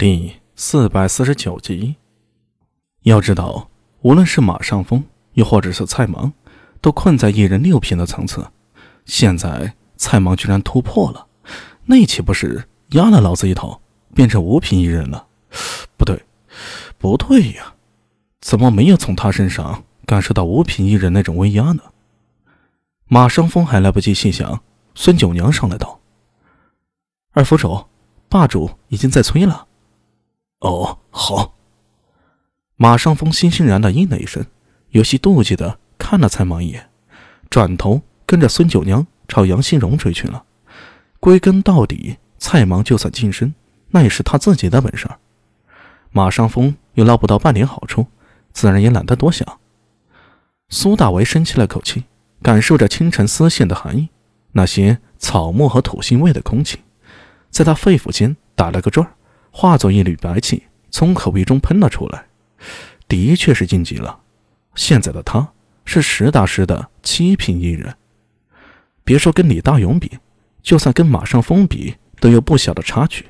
第四百四十九集。要知道，无论是马上峰，又或者是蔡芒，都困在一人六品的层次。现在蔡芒居然突破了，那岂不是压了老子一头，变成五品一人了？不对，不对呀！怎么没有从他身上感受到五品一人那种威压呢？马上峰还来不及细想，孙九娘上来道：“二府主，霸主已经在催了。”哦，好。马上风欣欣然的应了一声，有些妒忌的看了蔡芒一眼，转头跟着孙九娘朝杨新荣追去了。归根到底，蔡芒就算晋升，那也是他自己的本事。马上风又捞不到半点好处，自然也懒得多想。苏大为深吸了口气，感受着清晨丝线的寒意，那些草木和土腥味的空气，在他肺腑间打了个转儿。化作一缕白气，从口鼻中喷了出来。的确是晋级了。现在的他是实打实的七品一人。别说跟李大勇比，就算跟马上风比，都有不小的差距。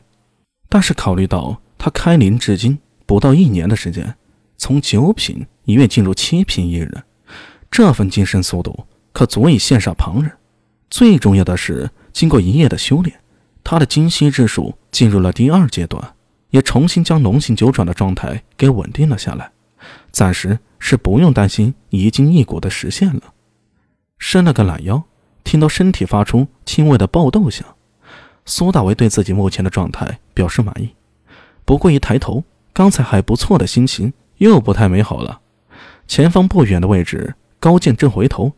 但是考虑到他开林至今不到一年的时间，从九品一跃进入七品一人，这份晋升速度可足以羡煞旁人。最重要的是，经过一夜的修炼。他的精息之术进入了第二阶段，也重新将龙行九转的状态给稳定了下来，暂时是不用担心一筋一骨的实现了。伸了个懒腰，听到身体发出轻微的爆豆响，苏大为对自己目前的状态表示满意。不过一抬头，刚才还不错的心情又不太美好了。前方不远的位置，高健正回头，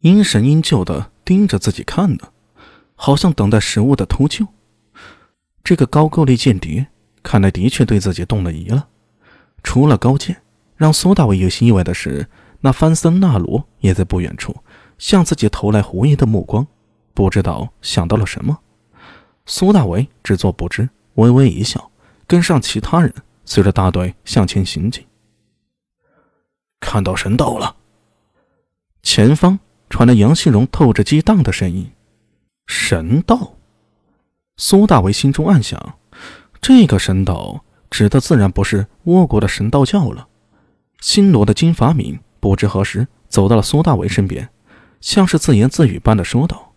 阴神阴旧的盯着自己看呢。好像等待食物的秃鹫，这个高句丽间谍看来的确对自己动了疑了。除了高见，让苏大伟有些意外的是，那范森纳罗也在不远处向自己投来狐疑的目光，不知道想到了什么。苏大为只做不知，微微一笑，跟上其他人，随着大队向前行进。看到神道了，前方传来杨新荣透着激荡的声音。神道，苏大为心中暗想：这个神道指的自然不是倭国的神道教了。新罗的金法敏不知何时走到了苏大为身边，像是自言自语般的说道：“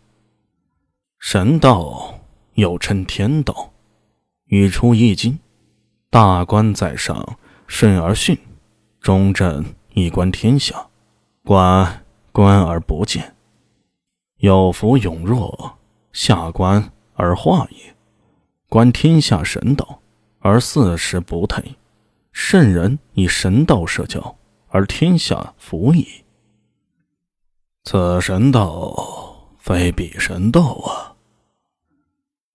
神道又称天道，语出易经，大官在上，顺而训，中正以观天下，观观而不见，有福永若。”下官而化也，观天下神道而四时不退，圣人以神道社教而天下服矣。此神道非彼神道啊！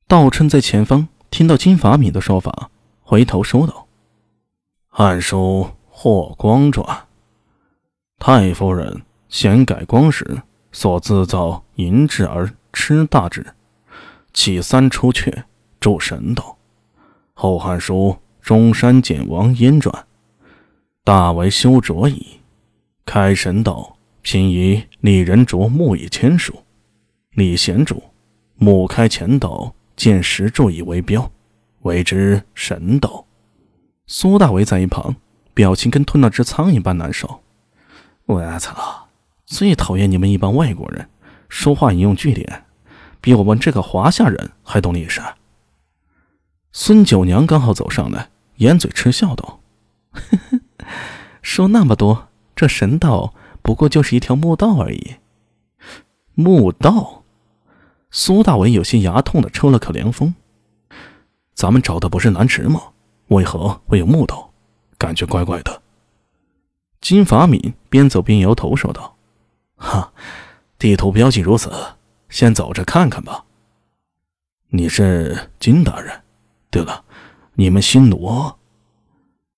道琛在前方听到金法敏的说法，回头说道：“汉书霍光传，太夫人显改光时所自造银质而。”吃大志，起三出阙，助神道。后汉书中山简王焉传，大为修卓矣。开神道，贫以立人着木以签署，李贤主，木开前斗，见石柱以为标，为之神道。苏大为在一旁，表情跟吞了只苍蝇般难受。我操！最讨厌你们一帮外国人，说话引用句点。比我们这个华夏人还懂历史。孙九娘刚好走上来，掩嘴嗤笑道：“，说那么多，这神道不过就是一条墓道而已。”墓道？苏大伟有些牙痛的抽了口凉风。咱们找的不是南池吗？为何会有墓道？感觉怪怪的。金法敏边走边摇头说道：“哈，地图标记如此。”先走着看看吧。你是金大人，对了，你们新罗